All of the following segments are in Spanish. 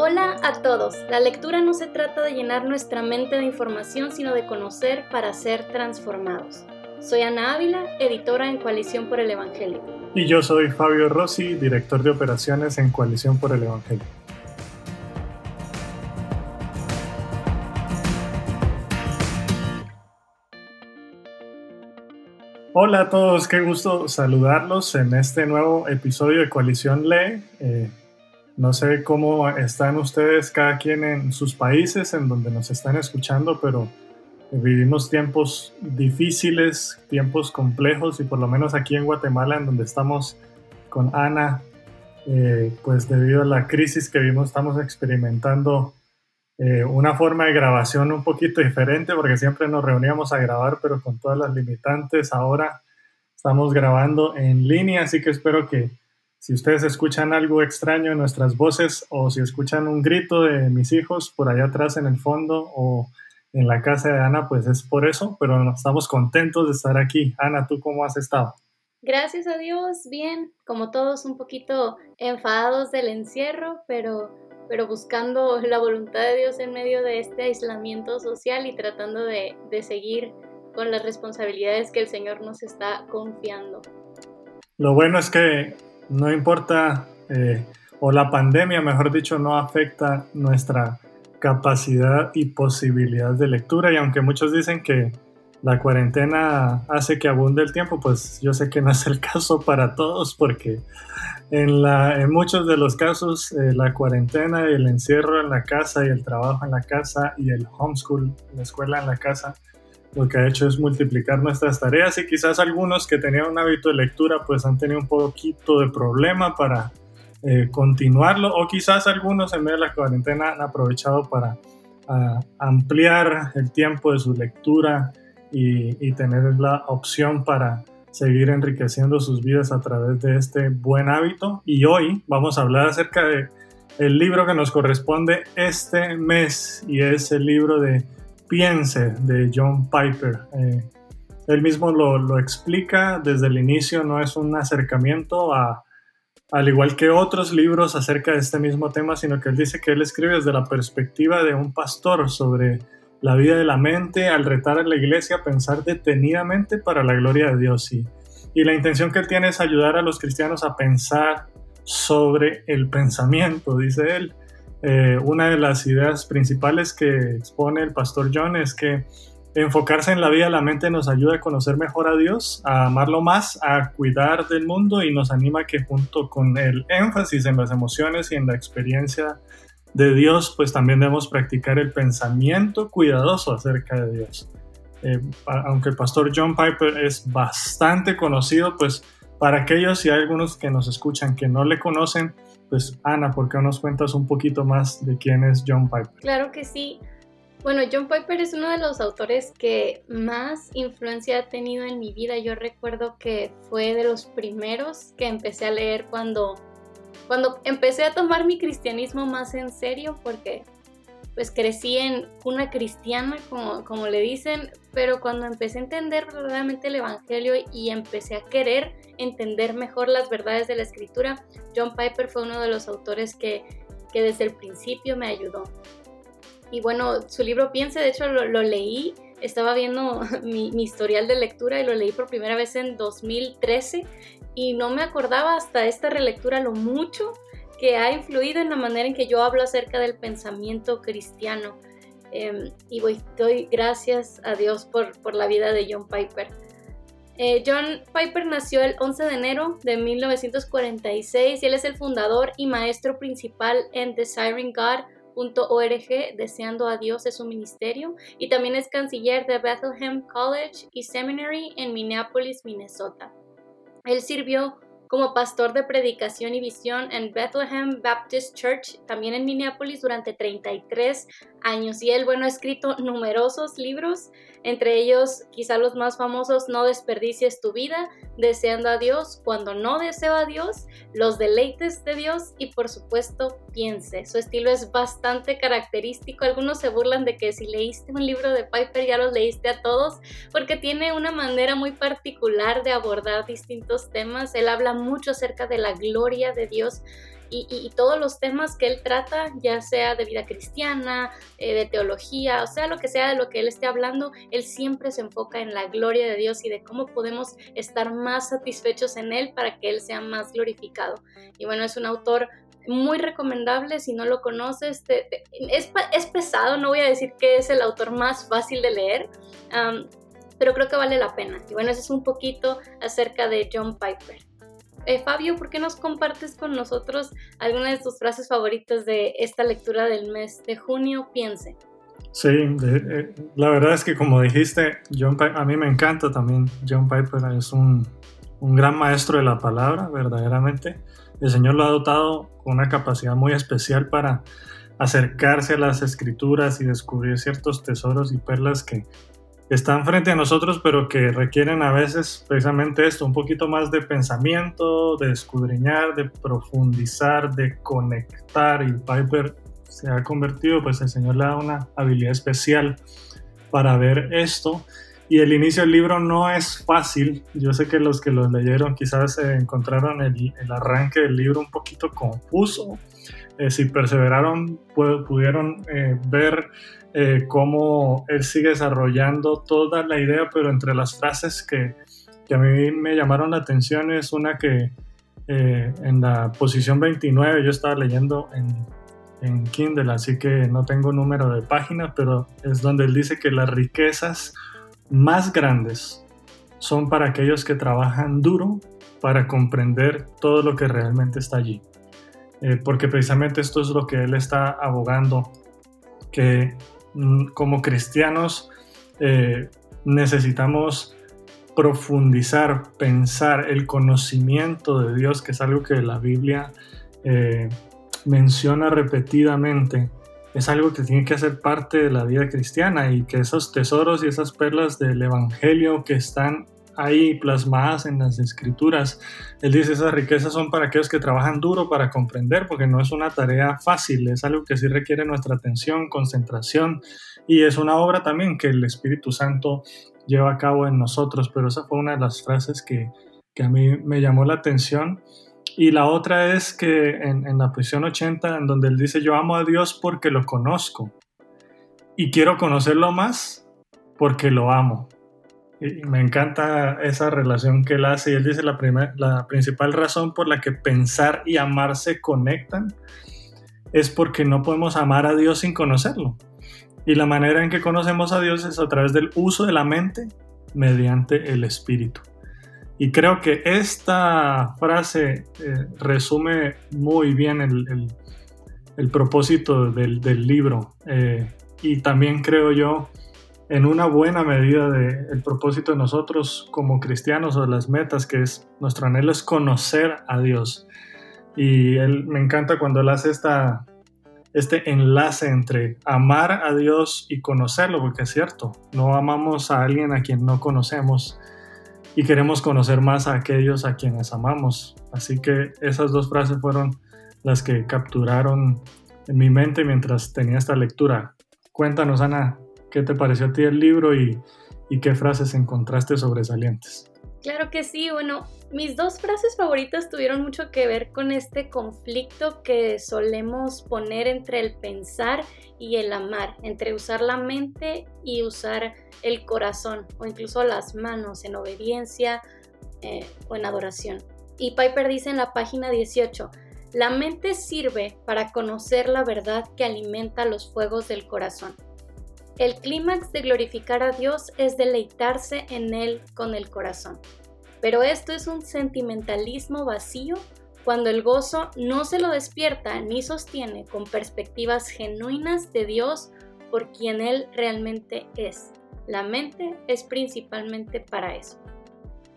Hola a todos. La lectura no se trata de llenar nuestra mente de información, sino de conocer para ser transformados. Soy Ana Ávila, editora en Coalición por el Evangelio. Y yo soy Fabio Rossi, director de operaciones en Coalición por el Evangelio. Hola a todos, qué gusto saludarlos en este nuevo episodio de Coalición Lee. Eh, no sé cómo están ustedes, cada quien en sus países, en donde nos están escuchando, pero vivimos tiempos difíciles, tiempos complejos y por lo menos aquí en Guatemala, en donde estamos con Ana, eh, pues debido a la crisis que vimos, estamos experimentando eh, una forma de grabación un poquito diferente porque siempre nos reuníamos a grabar, pero con todas las limitantes. Ahora estamos grabando en línea, así que espero que si ustedes escuchan algo extraño en nuestras voces o si escuchan un grito de mis hijos por allá atrás en el fondo o en la casa de Ana, pues es por eso, pero estamos contentos de estar aquí. Ana, ¿tú cómo has estado? Gracias a Dios, bien, como todos un poquito enfadados del encierro, pero pero buscando la voluntad de Dios en medio de este aislamiento social y tratando de, seguir con las responsabilidades que el Señor nos está confiando. Lo bueno es que no importa, eh, o la pandemia, mejor dicho, no afecta nuestra capacidad y posibilidad de lectura. Y aunque muchos dicen que la cuarentena hace que abunde el tiempo, pues yo sé que no es el caso para todos porque en, la, en muchos de los casos eh, la cuarentena y el encierro en la casa y el trabajo en la casa y el homeschool, la escuela en la casa, lo que ha hecho es multiplicar nuestras tareas y quizás algunos que tenían un hábito de lectura pues han tenido un poquito de problema para eh, continuarlo o quizás algunos en medio de la cuarentena han aprovechado para ampliar el tiempo de su lectura y, tener la opción para seguir enriqueciendo sus vidas a través de este buen hábito. Y hoy vamos a hablar acerca de el libro que nos corresponde este mes y es el libro de Piense de John Piper. Eh, él mismo lo, explica desde el inicio, no es un acercamiento a, al igual que otros libros acerca de este mismo tema, sino que él dice que él escribe desde la perspectiva de un pastor sobre la vida de la mente al retar a la iglesia a pensar detenidamente para la gloria de Dios. Y, y la intención que él tiene es ayudar a los cristianos a pensar sobre el pensamiento, dice él. Eh, una de las ideas principales que expone el pastor John es que enfocarse en la vida la mente nos ayuda a conocer mejor a Dios, a amarlo más, a cuidar del mundo y nos anima que junto con el énfasis en las emociones y en la experiencia de Dios, pues también debemos practicar el pensamiento cuidadoso acerca de Dios. Eh, aunque el pastor John Piper es bastante conocido, pues para aquellos y algunos que nos escuchan que no le conocen, pues Ana, ¿por qué no nos cuentas un poquito más de quién es John Piper? Claro que sí. Bueno, John Piper es uno de los autores que más influencia ha tenido en mi vida. Yo recuerdo que fue de los primeros que empecé a leer cuando cuando empecé a tomar mi cristianismo más en serio, porque pues crecí en una cristiana, como, como le dicen, pero cuando empecé a entender verdaderamente el Evangelio y empecé a querer entender mejor las verdades de la Escritura, John Piper fue uno de los autores que, que desde el principio me ayudó. Y bueno, su libro Piense, de hecho lo, leí, estaba viendo mi, mi, historial de lectura y lo leí por primera vez en 2013 y no me acordaba hasta esta relectura lo mucho que ha influido en la manera en que yo hablo acerca del pensamiento cristiano. Em, y voy, doy gracias a Dios por, por la vida de John Piper. Eh, John Piper nació el 11 de enero de 1946 y él es el fundador y maestro principal en desiringgod.org, deseando a Dios es su ministerio, y también es canciller de Bethlehem College y Seminary en Minneapolis, Minnesota. Él sirvió como pastor de predicación y visión en Bethlehem Baptist Church, también en Minneapolis, durante 33 años. Y él, bueno, ha escrito numerosos libros, entre ellos quizá los más famosos, No desperdicies tu vida, Deseando a Dios, Cuando no deseo a Dios, Los deleites de Dios y por supuesto Piense. Su estilo es bastante característico. Algunos se burlan de que si leíste un libro de Piper ya los leíste a todos, porque tiene una manera muy particular de abordar distintos temas. Él habla mucho acerca de la gloria de Dios y, todos los temas que él trata, ya sea de vida cristiana, eh, de teología, o sea, lo que sea de lo que él esté hablando, él siempre se enfoca en la gloria de Dios y de cómo podemos estar más satisfechos en él para que él sea más glorificado. Y bueno, es un autor muy recomendable si no lo conoces. es, es, pesado, no voy a decir que es el autor más fácil de leer, pero creo que vale la pena. Y bueno, eso es un poquito acerca de John Piper. Eh, Fabio, ¿por qué nos compartes con nosotros algunas de tus frases favoritas de esta lectura del mes de junio? Piense. Sí, eh, la verdad es que como dijiste, John a mí me encanta también. John Piper es un, un gran maestro de la palabra, verdaderamente. El Señor lo ha dotado con una capacidad muy especial para acercarse a las escrituras y descubrir ciertos tesoros y perlas que están frente a nosotros, pero que requieren a veces precisamente esto, un poquito más de pensamiento, de escudriñar, de profundizar, de conectar. Y Piper se ha convertido, pues el Señor le da una habilidad especial para ver esto. Y el inicio del libro no es fácil. Yo sé que los que lo leyeron quizás encontraron el, el, arranque del libro un poquito confuso. Eh, si perseveraron, pudieron eh, ver eh, cómo él sigue desarrollando toda la idea, pero entre las frases que, a mí me llamaron la atención es una que en la posición 29 yo estaba leyendo en, en Kindle, así que no tengo número de página, pero es donde él dice que las riquezas más grandes son para aquellos que trabajan duro para comprender todo lo que realmente está allí. Eh, porque precisamente esto es lo que él está abogando, que Mm, como cristianos eh, necesitamos profundizar, pensar el conocimiento de Dios, que es algo que la Biblia eh, menciona repetidamente, es algo que tiene que hacer parte de la vida cristiana y que esos tesoros y esas perlas del Evangelio que están ahí plasmadas en las escrituras. Él dice, esas riquezas son para aquellos que trabajan duro para comprender, porque no es una tarea fácil, es algo que sí requiere nuestra atención, concentración, y es una obra también que el Espíritu Santo lleva a cabo en nosotros, pero esa fue una de las frases que, que a mí me llamó la atención. Y la otra es que en, en la prisión 80, en donde él dice, yo amo a Dios porque lo conozco y quiero conocerlo más porque lo amo. Y me encanta esa relación que él hace y él dice la, la principal razón por la que pensar y amar se conectan es porque no podemos amar a Dios sin conocerlo. Y la manera en que conocemos a Dios es a través del uso de la mente mediante el Espíritu. Y creo que esta frase eh, resume muy bien el, propósito del, del libro. Eh, y también creo yo en una buena medida del el propósito de nosotros como cristianos o de las metas, que es nuestro anhelo es conocer a Dios. Y él, me encanta cuando él hace esta, este enlace entre amar a Dios y conocerlo, porque es cierto, no amamos a alguien a quien no conocemos y queremos conocer más a aquellos a quienes amamos. Así que esas dos frases fueron las que capturaron en mi mente mientras tenía esta lectura. Cuéntanos, Ana, ¿Qué te pareció a ti el libro y, qué frases encontraste sobresalientes? Claro que sí, bueno, mis dos frases favoritas tuvieron mucho que ver con este conflicto que solemos poner entre el pensar y el amar, entre usar la mente y usar el corazón o incluso las manos en obediencia eh, o en adoración. Y Piper dice en la página 18, la mente sirve para conocer la verdad que alimenta los fuegos del corazón el clímax de glorificar a Dios es deleitarse en Él con el corazón. Pero esto es un sentimentalismo vacío cuando el gozo no se lo despierta ni sostiene con perspectivas genuinas de Dios por quien Él realmente es. La mente es principalmente para eso.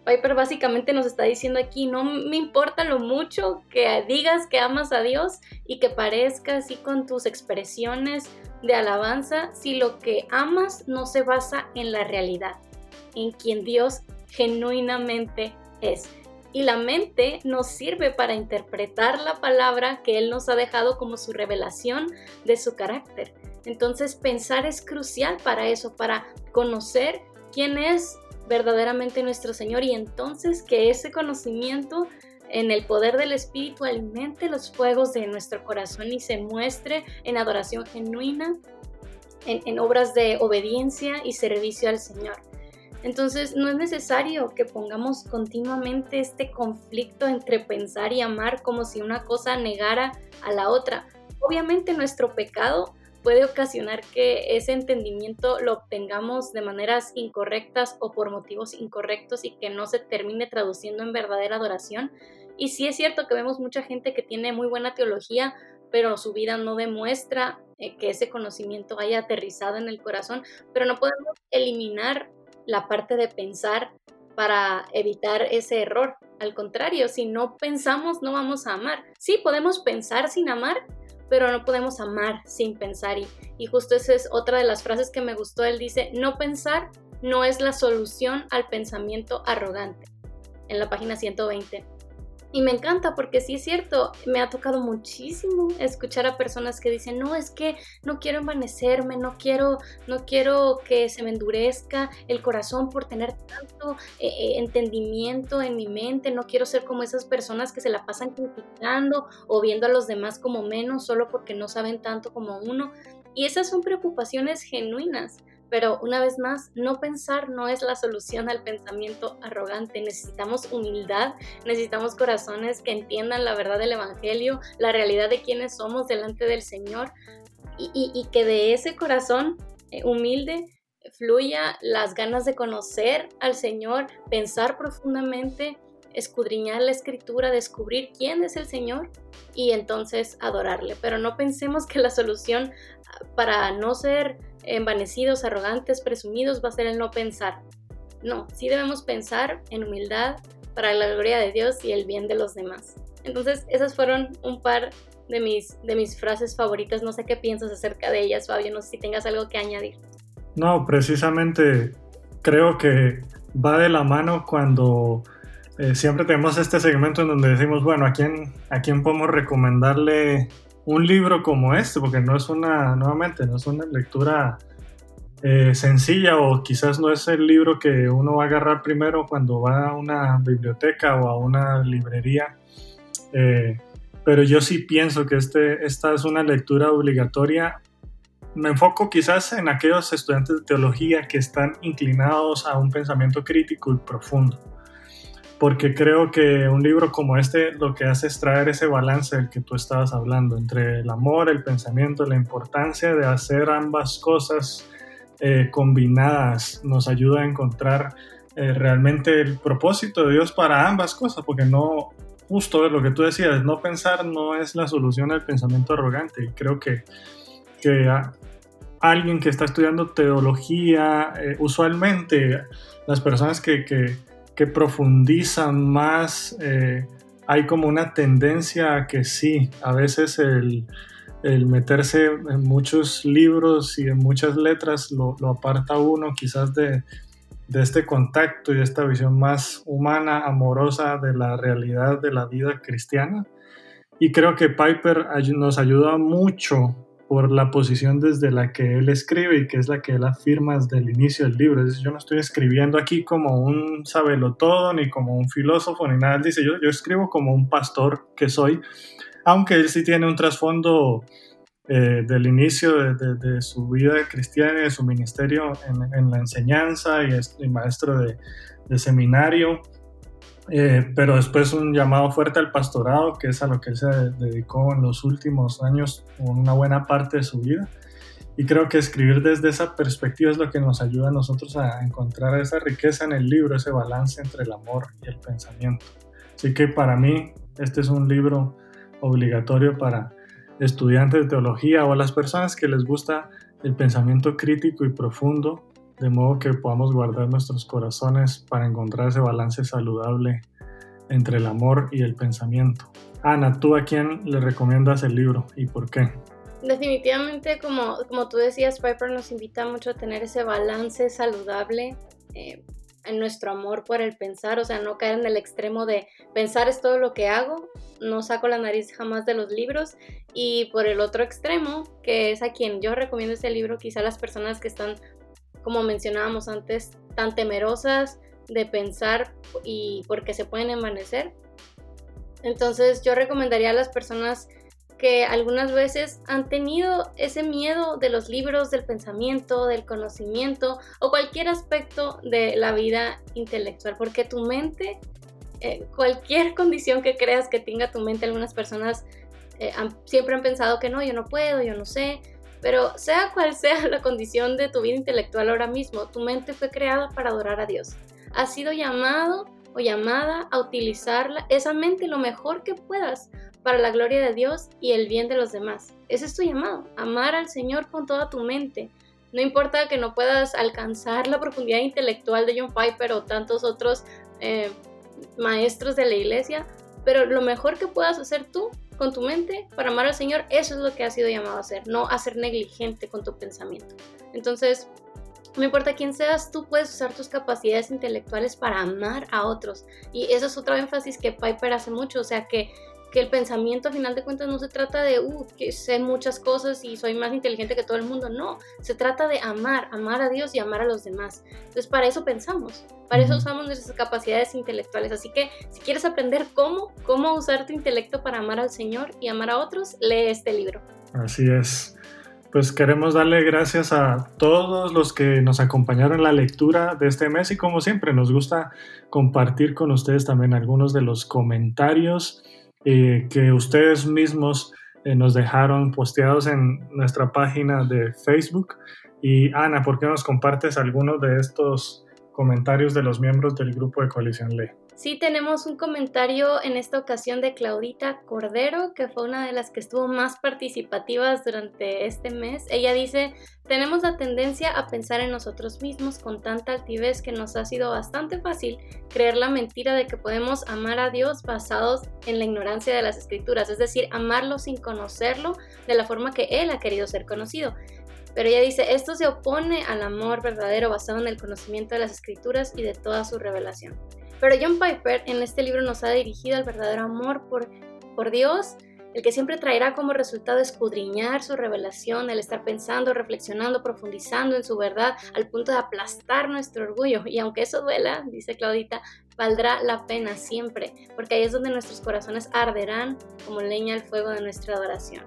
Piper básicamente nos está diciendo aquí, no me importa lo mucho que digas que amas a Dios y que parezca así con tus expresiones de alabanza si lo que amas no se basa en la realidad, en quien Dios genuinamente es. Y la mente nos sirve para interpretar la palabra que Él nos ha dejado como su revelación de su carácter. Entonces pensar es crucial para eso, para conocer quién es verdaderamente nuestro Señor y entonces que ese conocimiento en el poder del Espíritu alimente los fuegos de nuestro corazón y se muestre en adoración genuina, en, en obras de obediencia y servicio al Señor. Entonces no es necesario que pongamos continuamente este conflicto entre pensar y amar como si una cosa negara a la otra. Obviamente nuestro pecado puede ocasionar que ese entendimiento lo obtengamos de maneras incorrectas o por motivos incorrectos y que no se termine traduciendo en verdadera adoración. Y sí es cierto que vemos mucha gente que tiene muy buena teología, pero su vida no demuestra eh, que ese conocimiento haya aterrizado en el corazón, pero no podemos eliminar la parte de pensar para evitar ese error. Al contrario, si no pensamos, no vamos a amar. Sí, podemos pensar sin amar, pero no podemos amar sin pensar. Y, justo esa es otra de las frases que me gustó. Él dice, no pensar no es la solución al pensamiento arrogante. En la página 120. Y me encanta porque sí es cierto, me ha tocado muchísimo escuchar a personas que dicen, no, es que no quiero envanecerme, no quiero, no quiero que se me endurezca el corazón por tener tanto eh, eh, entendimiento en mi mente, no quiero ser como esas personas que se la pasan criticando o viendo a los demás como menos solo porque no saben tanto como uno. Y esas son preocupaciones genuinas. Pero una vez más, no pensar no es la solución al pensamiento arrogante. Necesitamos humildad, necesitamos corazones que entiendan la verdad del Evangelio, la realidad de quiénes somos delante del Señor y, que de ese corazón eh, humilde fluya las ganas de conocer al Señor, pensar profundamente, escudriñar la escritura, descubrir quién es el Señor y entonces adorarle. Pero no pensemos que la solución ah, para no ser envanecidos, arrogantes, presumidos, va a ser el no pensar. No, sí debemos pensar en humildad para la gloria de Dios y el bien de los demás. Entonces, esas fueron un par de mis, de mis frases favoritas. No sé qué piensas acerca de ellas, Fabio. No sé si tengas algo que añadir. No, precisamente creo que va de la mano cuando eh, siempre tenemos este segmento en donde decimos, bueno, ¿a quién, ¿a quién podemos recomendarle un libro como este, porque no es una, nuevamente, no es una lectura eh, sencilla o quizás no es el libro que uno va a agarrar primero cuando va a una biblioteca o a una librería. Eh, pero yo sí pienso que este, esta es una lectura obligatoria. Me enfoco quizás en aquellos estudiantes de teología que están inclinados a un pensamiento crítico y profundo porque creo que un libro como este lo que hace es traer ese balance del que tú estabas hablando, entre el amor, el pensamiento, la importancia de hacer ambas cosas eh, combinadas, nos ayuda a encontrar eh, realmente el propósito de Dios para ambas cosas, porque no, justo lo que tú decías, no pensar no es la solución al pensamiento arrogante, y creo que, que alguien que está estudiando teología, eh, usualmente las personas que, que que profundizan más, eh, hay como una tendencia a que sí, a veces el, meterse en muchos libros y en muchas letras lo, aparta uno quizás de, de, este contacto y de esta visión más humana, amorosa de la realidad de la vida cristiana. Y creo que Piper nos ayuda mucho por la posición desde la que él escribe y que es la que él afirma desde el inicio del libro. Es yo no estoy escribiendo aquí como un sabelotodo ni como un filósofo ni nada. Dice, yo, yo escribo como un pastor que soy, aunque él sí tiene un trasfondo eh, del inicio de, su vida cristiana y de su ministerio en, la enseñanza y es maestro de, de seminario. Eh, pero después un llamado fuerte al pastorado, que es a lo que él se dedicó en los últimos años, una buena parte de su vida. Y creo que escribir desde esa perspectiva es lo que nos ayuda a nosotros a encontrar esa riqueza en el libro, ese balance entre el amor y el pensamiento. Así que para mí este es un libro obligatorio para estudiantes de teología o a las personas que les gusta el pensamiento crítico y profundo de modo que podamos guardar nuestros corazones para encontrar ese balance saludable entre el amor y el pensamiento. Ana, ¿tú a quién le recomiendas el libro y por qué? Definitivamente, como, como tú decías, Piper nos invita mucho a tener ese balance saludable eh, en nuestro amor por el pensar, o sea, no caer en el extremo de pensar es todo lo que hago, no saco la nariz jamás de los libros, y por el otro extremo, que es a quien yo recomiendo ese libro, quizá las personas que están como mencionábamos antes, tan temerosas de pensar y porque se pueden envanecer. Entonces yo recomendaría a las personas que algunas veces han tenido ese miedo de los libros, del pensamiento, del conocimiento o cualquier aspecto de la vida intelectual, porque tu mente, eh, cualquier condición que creas que tenga tu mente, algunas personas eh, siempre han pensado que no, yo no puedo, yo no sé, pero sea cual sea la condición de tu vida intelectual ahora mismo, tu mente fue creada para adorar a Dios. Has sido llamado o llamada a utilizarla, esa mente lo mejor que puedas para la gloria de Dios y el bien de los demás. Ese es tu llamado, amar al Señor con toda tu mente. No importa que no puedas alcanzar la profundidad intelectual de John Piper o tantos otros eh, maestros de la iglesia, pero lo mejor que puedas hacer tú con tu mente para amar al Señor, eso es lo que has sido llamado a hacer, no a ser negligente con tu pensamiento. Entonces, no importa quién seas, tú puedes usar tus capacidades intelectuales para amar a otros. Y eso es otro énfasis que Piper hace mucho, o sea que que el pensamiento a final de cuentas no se trata de, uh, que sé muchas cosas y soy más inteligente que todo el mundo, no, se trata de amar, amar a Dios y amar a los demás. Entonces para eso pensamos, para eso usamos nuestras capacidades intelectuales, así que si quieres aprender cómo, cómo usar tu intelecto para amar al Señor y amar a otros, lee este libro. Así es. Pues queremos darle gracias a todos los que nos acompañaron en la lectura de este mes y como siempre nos gusta compartir con ustedes también algunos de los comentarios eh, que ustedes mismos eh, nos dejaron posteados en nuestra página de Facebook. Y Ana, ¿por qué nos compartes algunos de estos comentarios de los miembros del grupo de Coalición Ley? Sí, tenemos un comentario en esta ocasión de Claudita Cordero, que fue una de las que estuvo más participativas durante este mes. Ella dice, tenemos la tendencia a pensar en nosotros mismos con tanta altivez que nos ha sido bastante fácil creer la mentira de que podemos amar a Dios basados en la ignorancia de las escrituras, es decir, amarlo sin conocerlo de la forma que Él ha querido ser conocido. Pero ella dice, esto se opone al amor verdadero basado en el conocimiento de las escrituras y de toda su revelación. Pero John Piper en este libro nos ha dirigido al verdadero amor por, por Dios, el que siempre traerá como resultado escudriñar su revelación, el estar pensando, reflexionando, profundizando en su verdad al punto de aplastar nuestro orgullo. Y aunque eso duela, dice Claudita, valdrá la pena siempre, porque ahí es donde nuestros corazones arderán como leña al fuego de nuestra adoración.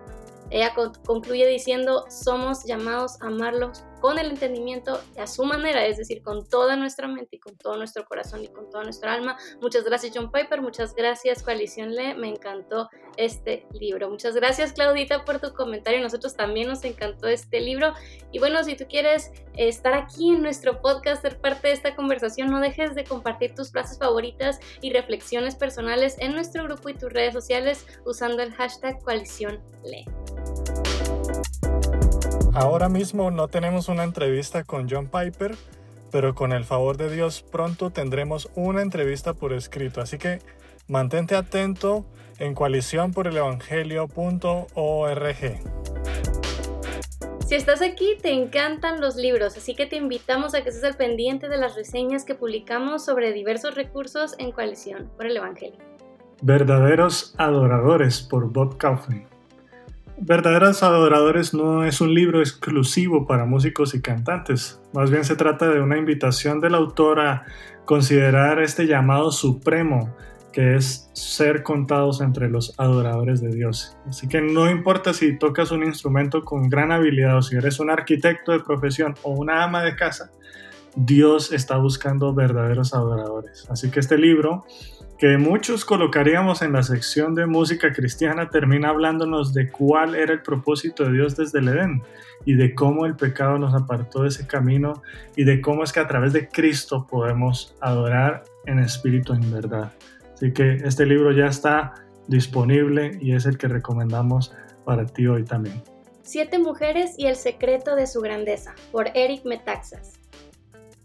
Ella concluye diciendo, somos llamados a amarlos con el entendimiento a su manera, es decir, con toda nuestra mente y con todo nuestro corazón y con toda nuestra alma. Muchas gracias John Piper, muchas gracias Coalición Le, me encantó este libro. Muchas gracias Claudita por tu comentario, nosotros también nos encantó este libro. Y bueno, si tú quieres estar aquí en nuestro podcast, ser parte de esta conversación, no dejes de compartir tus frases favoritas y reflexiones personales en nuestro grupo y tus redes sociales usando el hashtag Coalición Le. Ahora mismo no tenemos una entrevista con John Piper, pero con el favor de Dios pronto tendremos una entrevista por escrito. Así que mantente atento en coaliciónporelevangelio.org. Si estás aquí, te encantan los libros, así que te invitamos a que estés al pendiente de las reseñas que publicamos sobre diversos recursos en Coalición por el Evangelio. Verdaderos adoradores por Bob Kaufman. Verdaderos Adoradores no es un libro exclusivo para músicos y cantantes, más bien se trata de una invitación del autor a considerar este llamado supremo que es ser contados entre los adoradores de Dios. Así que no importa si tocas un instrumento con gran habilidad o si eres un arquitecto de profesión o una ama de casa, Dios está buscando verdaderos adoradores. Así que este libro que muchos colocaríamos en la sección de música cristiana, termina hablándonos de cuál era el propósito de Dios desde el Edén y de cómo el pecado nos apartó de ese camino y de cómo es que a través de Cristo podemos adorar en espíritu en verdad. Así que este libro ya está disponible y es el que recomendamos para ti hoy también. Siete mujeres y el secreto de su grandeza, por Eric Metaxas.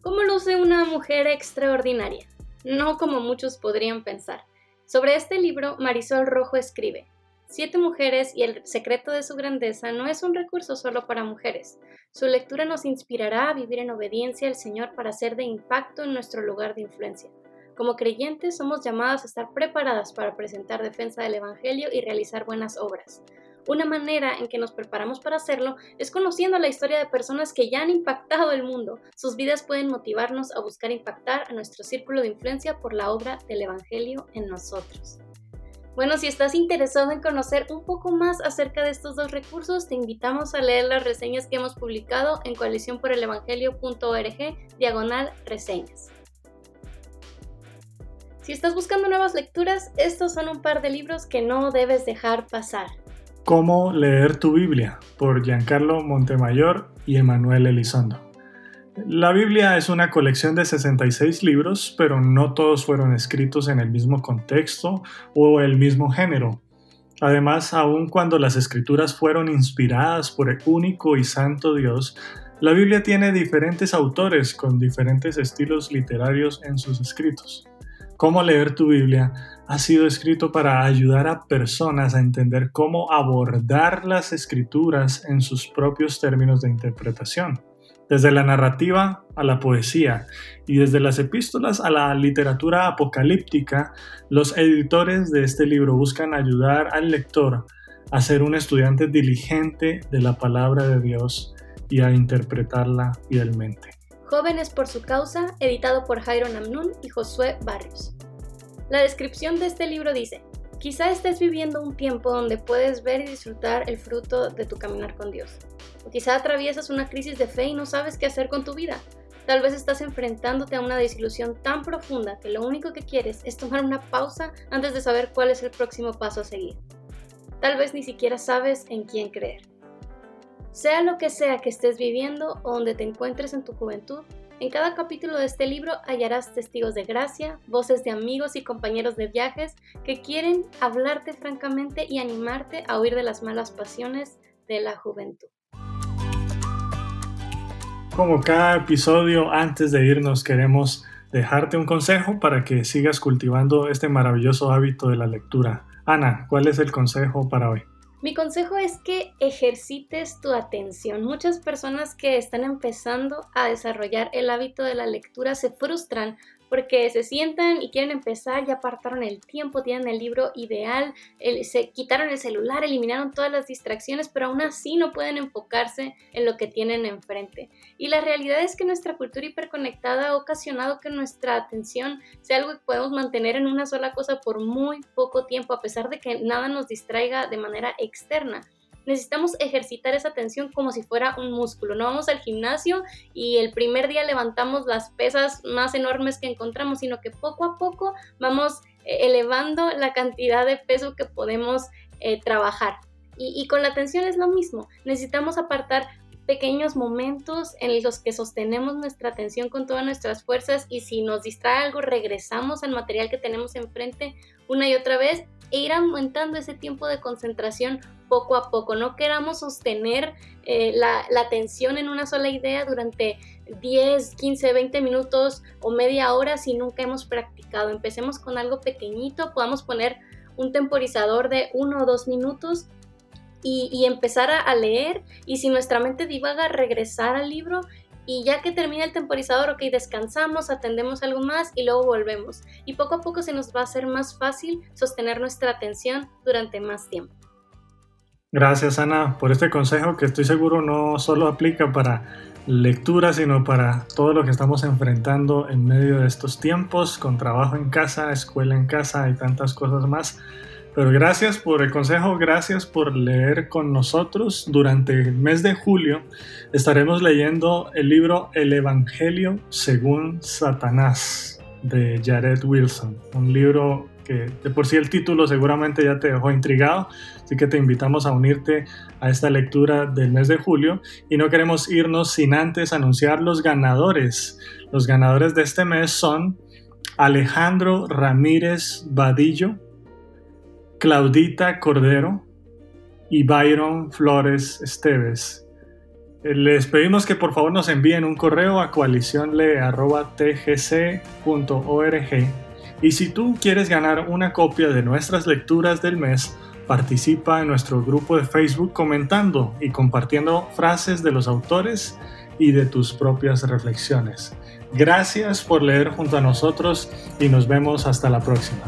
¿Cómo luce una mujer extraordinaria? No como muchos podrían pensar. Sobre este libro, Marisol Rojo escribe, Siete mujeres y el secreto de su grandeza no es un recurso solo para mujeres. Su lectura nos inspirará a vivir en obediencia al Señor para ser de impacto en nuestro lugar de influencia. Como creyentes somos llamadas a estar preparadas para presentar defensa del Evangelio y realizar buenas obras. Una manera en que nos preparamos para hacerlo es conociendo la historia de personas que ya han impactado el mundo. Sus vidas pueden motivarnos a buscar impactar a nuestro círculo de influencia por la obra del Evangelio en nosotros. Bueno, si estás interesado en conocer un poco más acerca de estos dos recursos, te invitamos a leer las reseñas que hemos publicado en coaliciónporelevangelio.org diagonal reseñas. Si estás buscando nuevas lecturas, estos son un par de libros que no debes dejar pasar. Cómo leer tu Biblia por Giancarlo Montemayor y Emanuel Elizondo. La Biblia es una colección de 66 libros, pero no todos fueron escritos en el mismo contexto o el mismo género. Además, aun cuando las escrituras fueron inspiradas por el único y santo Dios, la Biblia tiene diferentes autores con diferentes estilos literarios en sus escritos. Cómo leer tu Biblia ha sido escrito para ayudar a personas a entender cómo abordar las escrituras en sus propios términos de interpretación, desde la narrativa a la poesía y desde las epístolas a la literatura apocalíptica, los editores de este libro buscan ayudar al lector a ser un estudiante diligente de la palabra de Dios y a interpretarla fielmente. Jóvenes por su causa, editado por Jairo Namnun y Josué Barrios. La descripción de este libro dice, quizá estés viviendo un tiempo donde puedes ver y disfrutar el fruto de tu caminar con Dios. O quizá atraviesas una crisis de fe y no sabes qué hacer con tu vida. Tal vez estás enfrentándote a una desilusión tan profunda que lo único que quieres es tomar una pausa antes de saber cuál es el próximo paso a seguir. Tal vez ni siquiera sabes en quién creer. Sea lo que sea que estés viviendo o donde te encuentres en tu juventud, en cada capítulo de este libro hallarás testigos de gracia, voces de amigos y compañeros de viajes que quieren hablarte francamente y animarte a huir de las malas pasiones de la juventud. Como cada episodio, antes de irnos queremos dejarte un consejo para que sigas cultivando este maravilloso hábito de la lectura. Ana, ¿cuál es el consejo para hoy? Mi consejo es que ejercites tu atención. Muchas personas que están empezando a desarrollar el hábito de la lectura se frustran porque se sientan y quieren empezar, ya apartaron el tiempo, tienen el libro ideal, se quitaron el celular, eliminaron todas las distracciones, pero aún así no pueden enfocarse en lo que tienen enfrente. Y la realidad es que nuestra cultura hiperconectada ha ocasionado que nuestra atención sea algo que podemos mantener en una sola cosa por muy poco tiempo, a pesar de que nada nos distraiga de manera externa necesitamos ejercitar esa tensión como si fuera un músculo. No vamos al gimnasio y el primer día levantamos las pesas más enormes que encontramos, sino que poco a poco vamos eh, elevando la cantidad de peso que podemos eh, trabajar. Y, con la tensión es lo mismo. Necesitamos apartar pequeños momentos en los que sostenemos nuestra atención con todas nuestras fuerzas y si nos distrae algo regresamos al material que tenemos enfrente una y otra vez e ir aumentando ese tiempo de concentración poco a poco. No queramos sostener eh, la, atención en una sola idea durante 10, 15, 20 minutos o media hora si nunca hemos practicado. Empecemos con algo pequeñito, podamos poner un temporizador de uno o dos minutos y, empezar a, a, leer y si nuestra mente divaga, regresar al libro y ya que termina el temporizador, ok, descansamos, atendemos algo más y luego volvemos. Y poco a poco se nos va a hacer más fácil sostener nuestra atención durante más tiempo. Gracias Ana por este consejo que estoy seguro no solo aplica para lectura, sino para todo lo que estamos enfrentando en medio de estos tiempos, con trabajo en casa, escuela en casa y tantas cosas más. Pero gracias por el consejo, gracias por leer con nosotros. Durante el mes de julio estaremos leyendo el libro El Evangelio según Satanás de Jared Wilson, un libro que de por sí el título seguramente ya te dejó intrigado, así que te invitamos a unirte a esta lectura del mes de julio y no queremos irnos sin antes anunciar los ganadores. Los ganadores de este mes son Alejandro Ramírez Vadillo, Claudita Cordero y Byron Flores Esteves. Eh, les pedimos que por favor nos envíen un correo a coaliciónle.tgc.org y si tú quieres ganar una copia de nuestras lecturas del mes, participa en nuestro grupo de Facebook comentando y compartiendo frases de los autores y de tus propias reflexiones. Gracias por leer junto a nosotros y nos vemos hasta la próxima.